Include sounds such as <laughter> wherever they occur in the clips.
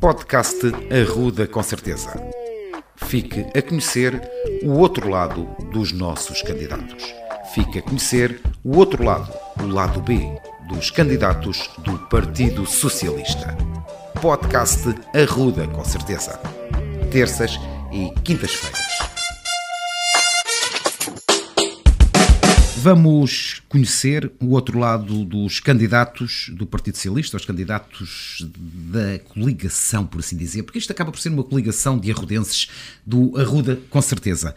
Podcast Arruda com certeza. Fique a conhecer o outro lado dos nossos candidatos. Fique a conhecer o outro lado, o lado B, dos candidatos do Partido Socialista. Podcast Arruda com certeza. Terças e quintas-feiras. Vamos conhecer o outro lado dos candidatos do Partido Socialista, os candidatos da coligação, por assim dizer, porque isto acaba por ser uma coligação de arrudenses do Arruda, com certeza.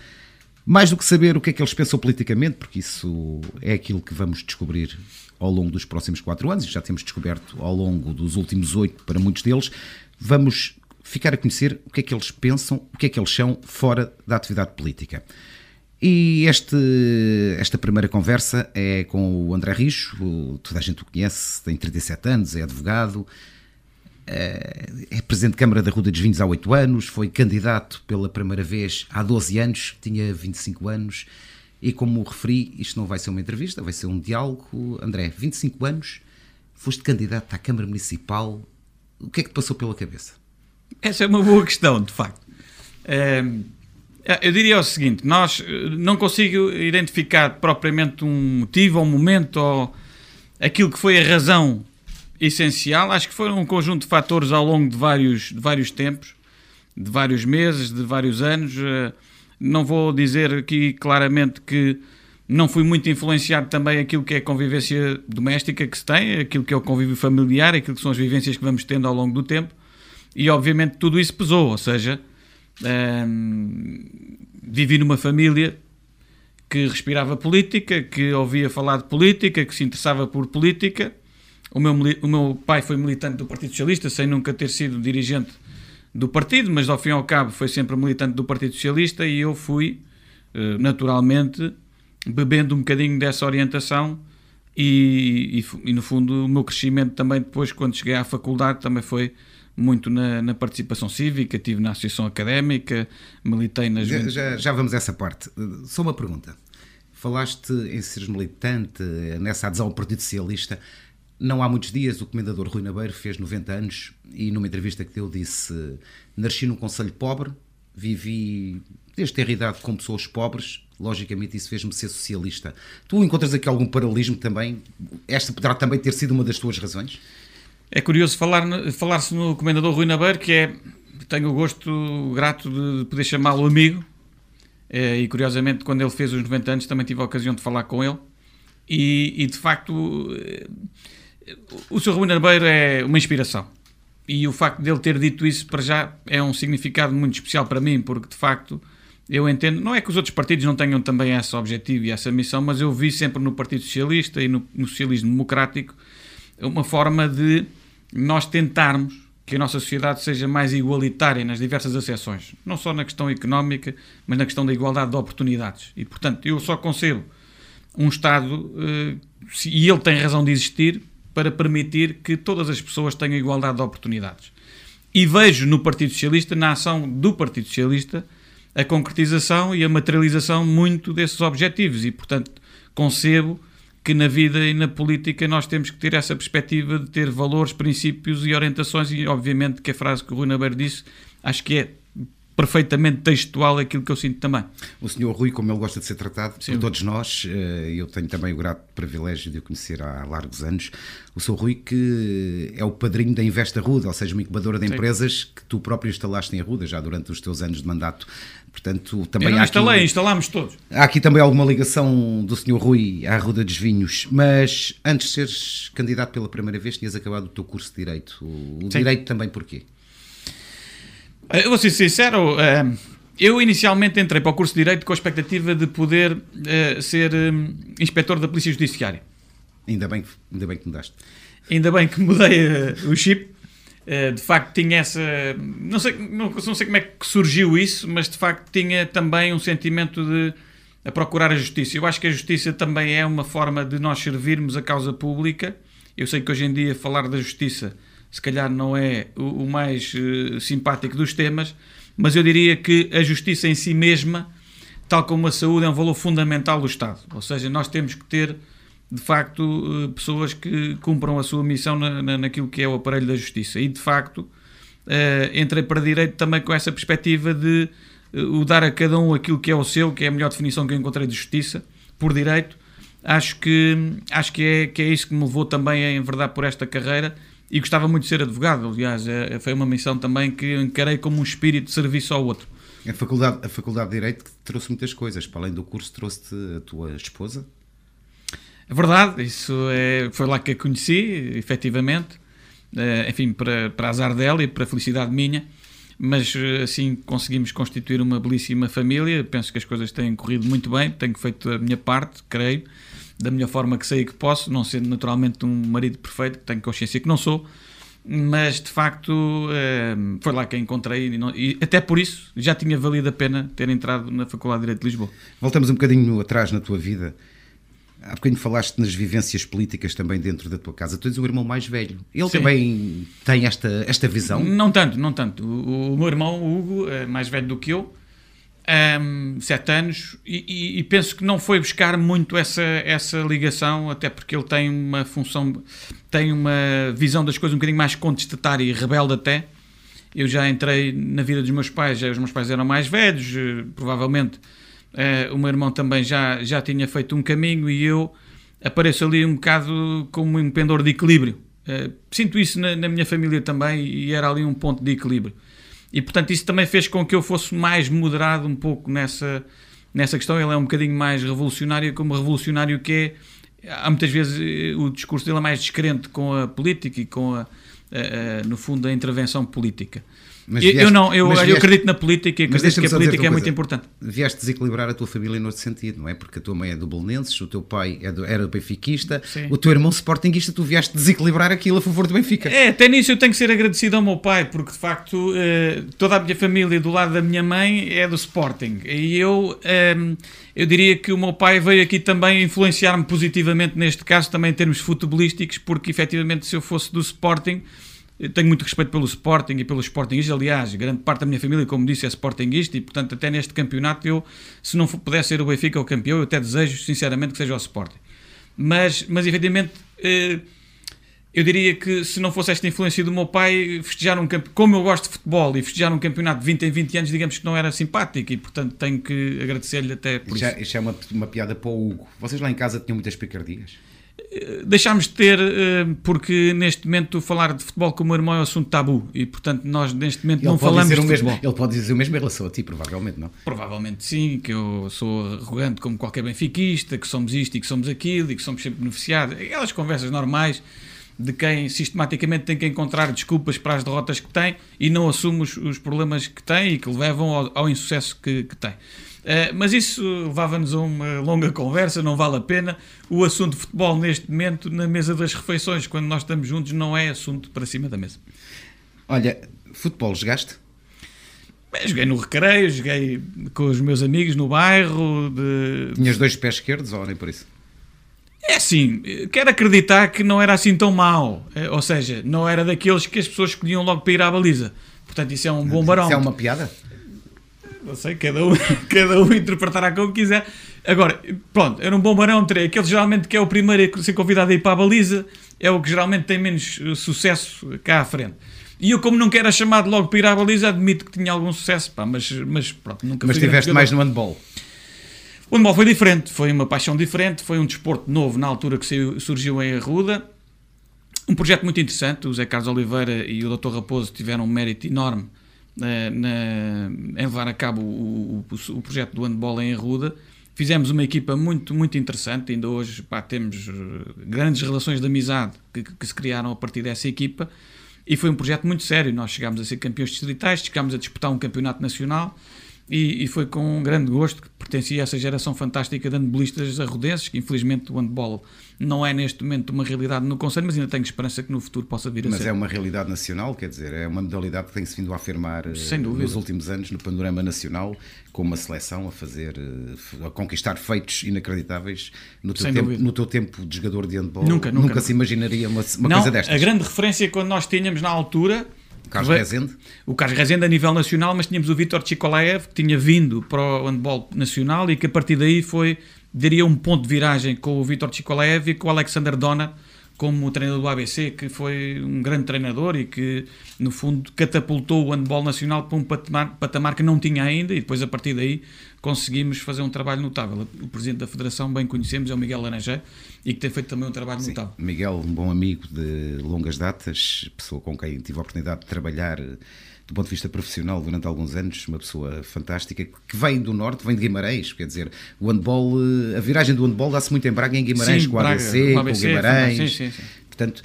Mais do que saber o que é que eles pensam politicamente, porque isso é aquilo que vamos descobrir ao longo dos próximos quatro anos, e já temos descoberto ao longo dos últimos oito para muitos deles, vamos ficar a conhecer o que é que eles pensam, o que é que eles são fora da atividade política. E este, esta primeira conversa é com o André Richo, toda a gente o conhece, tem 37 anos, é advogado, eh, é presidente de Câmara da Ruda dos Vinhos há 8 anos, foi candidato pela primeira vez há 12 anos, tinha 25 anos, e como referi, isto não vai ser uma entrevista, vai ser um diálogo. André, 25 anos, foste candidato à Câmara Municipal, o que é que te passou pela cabeça? Essa é uma boa questão, de facto. É, eu diria o seguinte: nós eh, não consigo identificar propriamente um motivo ou um momento ou aquilo que foi a razão essencial. Acho que foram um conjunto de fatores ao longo de vários, de vários tempos, de vários meses, de vários anos. Eh, não vou dizer aqui claramente que não fui muito influenciado também aquilo que é a convivência doméstica que se tem, aquilo que é o convívio familiar, aquilo que são as vivências que vamos tendo ao longo do tempo. E obviamente tudo isso pesou, ou seja, um, vivi numa família que respirava política, que ouvia falar de política, que se interessava por política. O meu, o meu pai foi militante do Partido Socialista, sem nunca ter sido dirigente do partido, mas ao fim e ao cabo foi sempre militante do Partido Socialista e eu fui, eh, naturalmente, bebendo um bocadinho dessa orientação e, e, e, no fundo o meu crescimento também depois, quando cheguei à faculdade, também foi muito na, na, participação cívica, estive na associação académica, militei nas. Já, já, já, vamos a essa parte. Só uma pergunta. Falaste em seres militante, nessa adesão ao Partido Socialista. Não há muitos dias o comendador Rui Nabeiro fez 90 anos e numa entrevista que deu disse: Nasci num conselho pobre, vivi desde ter idade com pessoas pobres, logicamente isso fez-me ser socialista. Tu encontras aqui algum paralelismo também? Esta poderá também ter sido uma das tuas razões? É curioso falar-se falar no Comendador Rui Nabeiro, que é, tenho o gosto grato de poder chamá-lo amigo, é, e curiosamente quando ele fez os 90 anos também tive a ocasião de falar com ele, e, e de facto eh, o Sr. Rui Nabeiro é uma inspiração. E o facto de ele ter dito isso para já é um significado muito especial para mim, porque de facto eu entendo, não é que os outros partidos não tenham também esse objetivo e essa missão, mas eu vi sempre no Partido Socialista e no, no Socialismo Democrático uma forma de nós tentarmos que a nossa sociedade seja mais igualitária nas diversas acessões, não só na questão económica, mas na questão da igualdade de oportunidades. E, portanto, eu só concebo um Estado, eh, e ele tem razão de existir, para permitir que todas as pessoas tenham igualdade de oportunidades. E vejo no Partido Socialista, na ação do Partido Socialista, a concretização e a materialização muito desses objetivos. E, portanto, concebo que na vida e na política nós temos que ter essa perspectiva de ter valores, princípios e orientações, e obviamente que a frase que o Rui Nabeiro disse, acho que é perfeitamente textual aquilo que eu sinto também. O senhor Rui, como ele gosta de ser tratado Sim. por todos nós, eh, eu tenho também o grato privilégio de o conhecer há largos anos, o senhor Rui que é o padrinho da Investa Ruda, ou seja, uma incubadora de Sim. empresas que tu próprio instalaste em Arruda já durante os teus anos de mandato. Portanto, também eu não instalei, aqui, instalámos todos. Há aqui também alguma ligação do senhor Rui à Arruda dos Vinhos, mas antes de seres candidato pela primeira vez, tinhas acabado o teu curso de Direito. O Sim. Direito também porquê? Eh, eu vou ser sincero, eh, eu inicialmente entrei para o curso de Direito com a expectativa de poder eh, ser inspetor da Polícia Judiciária. Ainda bem, ainda bem que mudaste. Ainda bem que mudei o chip. De facto, tinha essa. Não sei, não, não sei como é que surgiu isso, mas de facto tinha também um sentimento de a procurar a justiça. Eu acho que a justiça também é uma forma de nós servirmos a causa pública. Eu sei que hoje em dia falar da justiça se calhar não é o, o mais uh, simpático dos temas, mas eu diria que a justiça em si mesma, tal como a saúde, é um valor fundamental do Estado. Ou seja, nós temos que ter, de facto, uh, pessoas que cumpram a sua missão na, na, naquilo que é o aparelho da justiça. E, de facto, entrei para Direito também com essa perspectiva de o dar a cada um aquilo que é o seu, que é a melhor definição que eu encontrei de justiça, por Direito. Acho que, acho que, é, que é isso que me levou também, em verdade, por esta carreira e gostava muito de ser advogado. Aliás, é, foi uma missão também que encarei como um espírito de serviço ao outro. A faculdade, a faculdade de Direito trouxe muitas coisas. Para além do curso, trouxe-te a tua esposa? É verdade, isso é, foi lá que a conheci, efetivamente. É, enfim, para, para azar dela e para a felicidade minha. Mas assim conseguimos constituir uma belíssima família. Penso que as coisas têm corrido muito bem. Tenho feito a minha parte, creio da melhor forma que sei que posso, não sendo naturalmente um marido perfeito, que tenho consciência que não sou, mas de facto eh, foi lá que a encontrei e, até por isso já tinha valido a pena ter entrado na Faculdade de Direito de Lisboa. Voltamos um bocadinho atrás na tua vida. Há bocadinho falaste nas vivências políticas também dentro da tua casa. Tu tens o irmão mais velho. Ele Sim. também tem esta, esta visão? Não tanto, não tanto. O, o meu irmão, o Hugo, é mais velho do que eu um, sete anos, e, e, e, penso que não foi buscar muito essa, essa ligação, até porque ele tem uma função, tem uma visão das coisas um bocadinho mais contestatária e rebelde até. Eu já entrei na vida dos meus pais, já, os meus pais eram mais velhos, eh, provavelmente uh, o meu irmão também já, já tinha feito um caminho e eu apareço ali um bocado como um pendor de equilíbrio. Uh, sinto isso na, na minha família também e era ali um ponto de equilíbrio. E portanto isso também fez com que eu fosse mais moderado um pouco nessa, nessa questão. Ele é um bocadinho mais revolucionário, como revolucionário que é. Há muitas vezes eh, o discurso dele é mais descrente com a política e com, a, a, a no fundo, a intervenção política. Mas eu, vieste, eu não, eu, vieste, eu acredito na política e acredito que a política é muito importante. Vieste desequilibrar a tua família no outro sentido, não é? Porque a tua mãe é do Belenenses, o teu pai é do, era benfiquista, Sim. o teu irmão sportinguista, tu vieste desequilibrar aquilo a favor do Benfica. É, até nisso eu tenho que ser agradecido ao meu pai, porque de facto eh, toda a minha família do lado da minha mãe é do Sporting. E eu, ehm, eu diria que o meu pai veio aqui também influenciar-me positivamente neste caso, também em termos futebolísticos, porque efetivamente se eu fosse do Sporting eu tenho muito respeito pelo Sporting e pelos Sportingistas, aliás, grande parte da minha família, como disse, é Sportingista e, portanto, até neste campeonato, eu, se não pudesse ser o Benfica o campeão, eu até desejo, sinceramente, que seja o Sporting. Mas, mas efetivamente, eh, eu diria que se não fosse esta influência do meu pai, festejar um campeonato, como eu gosto de futebol e festejar um campeonato de 20 em 20 anos, digamos que não era simpático e, portanto, tenho que agradecer-lhe até por já, isso. Isto é uma, uma piada para o Hugo. Vocês lá em casa tinham muitas picardias? Deixámos de ter, eh, porque neste momento falar de futebol com o meu irmão é um assunto tabu e, portanto, nós neste momento ele não falamos de futebol. Mesmo, ele pode dizer o mesmo em relação a ti, provavelmente, não? Provavelmente sim, que eu sou arrogante como qualquer benfiquista, que somos isto e que somos aquilo e que somos sempre beneficiados. Aquelas conversas normais de quem sistematicamente tem que encontrar desculpas para as derrotas que tem e não assume os, os problemas que tem e que levam ao, ao insucesso que, que tem. Uh, mas isso levava-nos a uma longa conversa, não vale a pena. O assunto de futebol, neste momento, na mesa das refeições, quando nós estamos juntos, não é assunto para cima da mesa. Olha, futebol jogaste? Bem, joguei no recreio, joguei com os meus amigos no bairro. De... Tinhas dois pés esquerdos ou nem por isso? É assim, quero acreditar que não era assim tão mau. Eh, ou seja, não era daqueles que as pessoas escolhiam logo para ir à baliza. Portanto, isso é um bom barão. Isso é uma piada? Não sei, cada um, <laughs> cada um interpretará como quiser. Agora, pronto, era um bom barão, terei aquele geralmente que é o primeiro a ser convidado a ir para a baliza, é o que geralmente tem menos eh, sucesso cá à frente. E eu, como não era chamado logo para ir à baliza, admito que tinha algum sucesso, pá, mas, mas pronto, nunca Mas tiveste mais no handball? O handball foi diferente, foi uma paixão diferente, foi um desporto novo na altura que surgiu em Arruda. Um projeto muito interessante, o Zé Carlos Oliveira e o Dr. Raposo tiveram um mérito enorme na, em levar a cabo o, o, o, projeto do handball em Arruda. Fizemos uma equipa muito, muito interessante. Ainda hoje pá, temos eh, grandes relações de amizade que, que, se criaram a partir dessa equipa. E foi um projeto muito sério. Nós chegámos a ser campeões distritais, chegámos a disputar um campeonato nacional e, e, foi com um grande gosto que pertencia a essa geração fantástica de handbolistas arrodenses, que infelizmente o handball não é neste momento uma realidade no Conselho, mas ainda tenho esperança que no futuro possa vir a mas ser. Mas é uma realidade nacional, quer dizer, é uma modalidade que tem-se vindo a afirmar eh, nos últimos anos no panorama nacional, com uma seleção a fazer, eh, a conquistar feitos inacreditáveis no teu, tempo, no teu tempo de jogador de handball. Nunca, nunca, nunca se imaginaria uma, uma não, coisa destas. A grande referência quando nós tínhamos na altura o Carlos Rezende? O Carlos Rezende a nível nacional, mas tínhamos o Vítor Chikolaev, que tinha vindo para o handball nacional e que a partir daí foi, diria, um ponto de viragem com o Vítor Chikolaev e com o Alexander Dona como treinador do ABC, que foi um grande treinador e que, no fundo, catapultou o handball nacional para um patamar, patamar que não tinha ainda, e depois, a partir daí, conseguimos fazer um trabalho notável. O presidente da Federação, bem conhecemos, é o Miguel Laranjé, e que tem feito também um trabalho Sim, notável. Miguel, um bom amigo de longas datas, pessoa com quem tive a oportunidade de trabalhar do ponto de vista profissional durante alguns anos, uma pessoa fantástica que vem do Norte, vem de Guimarães, quer dizer, o handball, eh, a viragem do handball dá-se muito em Braga em Guimarães, sim, com o ABC, com o Guimarães. Sim, sim, sim. Portanto,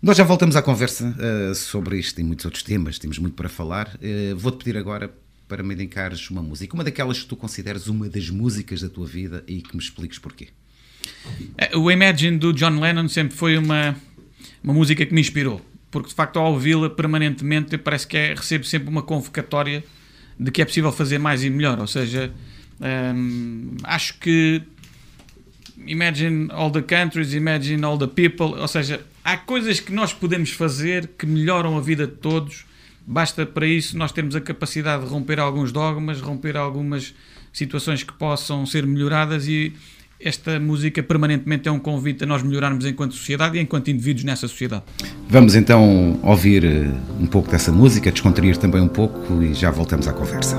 nós já voltamos à conversa uh, sobre isto e muitos outros temas, temos muito para falar. Uh, Vou-te pedir agora para me indicares uma música, uma daquelas que tu consideres uma das músicas da tua vida e que me expliques porquê. O Imagine do John Lennon sempre foi uma, uma música que me inspirou porque de facto ao ouvi-la permanentemente parece que é, recebo sempre uma convocatória de que é possível fazer mais e melhor, ou seja, hum, acho que imagine all the countries, imagine all the people, ou seja, há coisas que nós podemos fazer que melhoram a vida de todos, basta para isso nós termos a capacidade de romper alguns dogmas, romper algumas situações que possam ser melhoradas e esta música permanentemente é um convite a nós melhorarmos enquanto sociedade e enquanto indivíduos nessa sociedade. Vamos então ouvir eh, um pouco dessa música, descontrair também um pouco e já voltamos à conversa.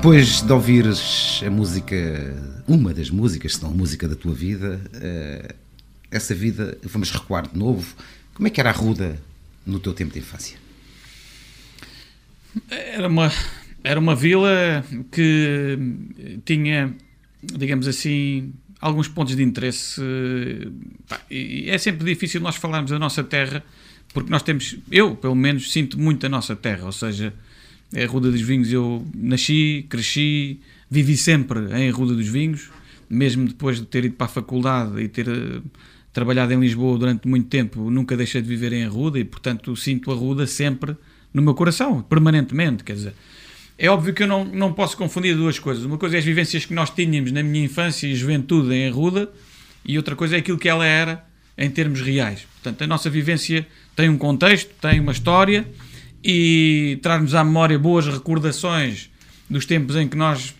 Depois de ouvires a música, uma das músicas, se não a música da tua vida, eh, essa vida, vamos recuar de novo, como é que era a Ruda no teu tempo de infância? Era uma, era uma vila que tinha, digamos assim, alguns pontos de interesse. E é sempre difícil nós falarmos da nossa terra, porque nós temos, eu pelo menos sinto muito a nossa terra, ou seja, é Ruda dos Vinhos eu nasci, cresci, vivi sempre em Ruda dos Vinhos, mesmo depois de ter ido para a faculdade e ter uh, trabalhado em Lisboa durante muito tempo, nunca deixei de viver em Ruda e, portanto, sinto a Ruda sempre no meu coração, permanentemente, quer dizer. é óbvio que eu não, não posso confundir duas coisas. Uma coisa é as vivências que nós tínhamos na minha infância e juventude em Arruda, e outra coisa é aquilo que ela era em termos reais. Portanto, a nossa vivência tem um contexto, tem uma história e traz-nos à memória boas recordações dos tempos em que nós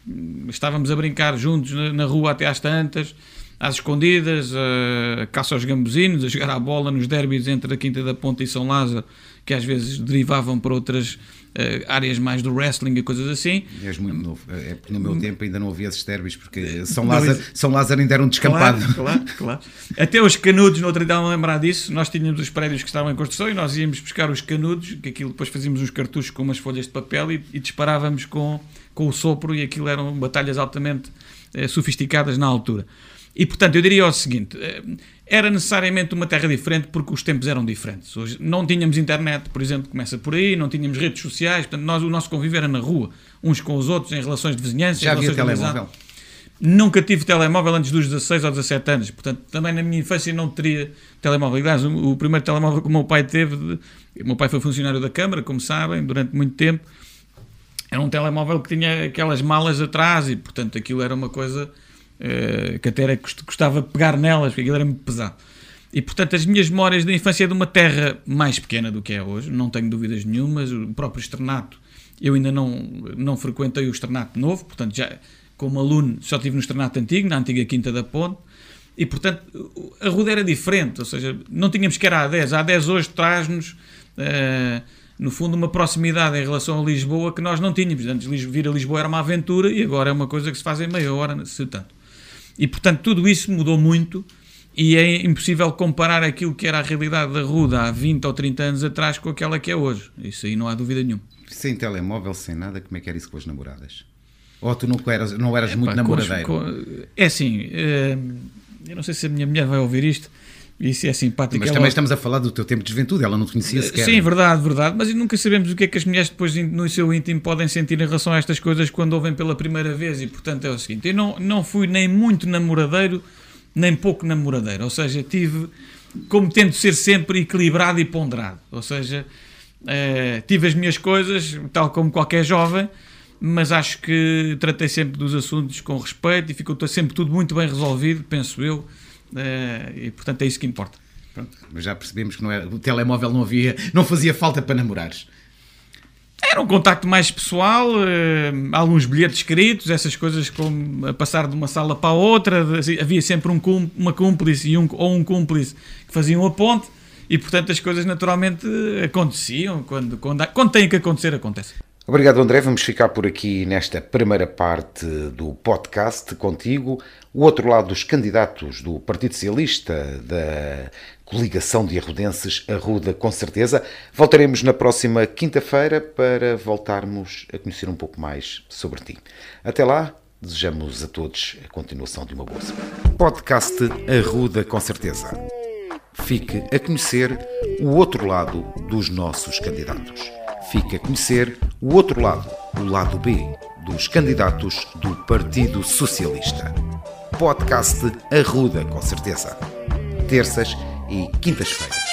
estávamos a brincar juntos na, rua até às tantas, às escondidas, a caça aos gambuzinos, a jogar à bola nos derbys entre a Quinta da Ponta e São Lázaro, que às vezes derivavam para outras uh, áreas mais do wrestling e coisas assim. És muito novo. É porque no meu tempo ainda não havia esses derbys, porque São Lázaro, São Lázaro ainda era um descampado. Claro, claro, claro. Até os canudos, no outro dia a lembrar disso, nós tínhamos os prédios que estavam em construção e nós íamos buscar os canudos, que aquilo depois fazíamos uns cartuchos com umas folhas de papel e, e disparávamos com, com o sopro e aquilo eram batalhas altamente eh, sofisticadas na altura. E, portanto, eu diria o seguinte: eh, era necessariamente uma terra diferente porque os tempos eram diferentes. Hoje não tínhamos internet, por exemplo, começa por aí, não tínhamos redes sociais, portanto, nós, o nosso convívio era na rua, uns com os outros, em relações de vizinhança. Já havia telemóvel? Nunca tive telemóvel antes dos 16 ou 17 anos, portanto, também na minha infância não teria telemóvel. Aliás, o, o primeiro telemóvel que o meu pai teve, de, o meu pai foi funcionário da Câmara, como sabem, durante muito tempo, era um telemóvel que tinha aquelas malas atrás e, portanto, aquilo era uma coisa uh, que até era, gostava de pegar nelas, porque aquilo era muito pesado. E portanto, as minhas memórias da infância é de uma terra mais pequena do que é hoje, não tenho dúvidas nenhumas. O próprio externato, eu ainda não, não frequentei o externato novo, portanto, já como aluno só estive no externato antigo, na antiga Quinta da Ponte, e portanto, a Ruda era diferente, ou seja, não tínhamos que era a 10. A 10 hoje traz-nos. Uh, no fundo, uma proximidade em relação a Lisboa que nós não tínhamos. Antes vir a Lisboa era uma aventura e agora é uma coisa que se faz em meia hora, se tanto. E, portanto, tudo isso mudou muito e é impossível comparar aquilo que era a realidade da Ruda há 20 ou 30 anos atrás com aquela que é hoje. Isso aí não há dúvida nenhuma. Sem telemóvel, sem nada, como é que era isso com as namoradas? Ou tu não eras, não eras muito namoradeiro? Com, é assim, eh, eu não sei se a minha mulher vai ouvir isto, isso é simpático. Mas também estamos a falar do teu tempo de juventude, ela não te conhecia sequer. Sim, verdade, verdade. Mas nunca sabemos o que é que as mulheres depois no seu íntimo podem sentir em relação a estas coisas quando ouvem pela primeira vez. E portanto é o seguinte: eu não, não fui nem muito namoradeiro, nem pouco namoradeiro. Ou seja, tive, como tento ser sempre equilibrado e ponderado. Ou seja, eh, tive as minhas coisas, tal como qualquer jovem, mas acho que tratei sempre dos assuntos com respeito e ficou sempre tudo muito bem resolvido, penso eu eh, e portanto é isso que importa. Pronto, mas já percebemos que não era, o telemóvel não havia, não fazia falta para namorares. Era um contacto mais pessoal, eh, alguns bilhetes escritos, essas coisas como a passar de uma sala para a outra, havia sempre um, uma cúmplice um, ou um cúmplice que faziam a ponte e portanto as coisas naturalmente aconteciam, quando, quando, quando têm que acontecer, acontecem. Obrigado, André. Vamos ficar por aqui nesta primeira parte do podcast contigo. O outro lado dos candidatos do Partido Socialista, da coligação de arrudenses, Arruda, com certeza. Voltaremos na próxima quinta-feira para voltarmos a conhecer um pouco mais sobre ti. Até lá, desejamos a todos a continuação de uma boa semana. Podcast Arruda, com certeza. Fique a conhecer o outro lado dos nossos candidatos. Fique a conhecer o outro lado, o lado B, dos candidatos do Partido Socialista podcast Arruda, com certeza. Terças e quintas-feiras.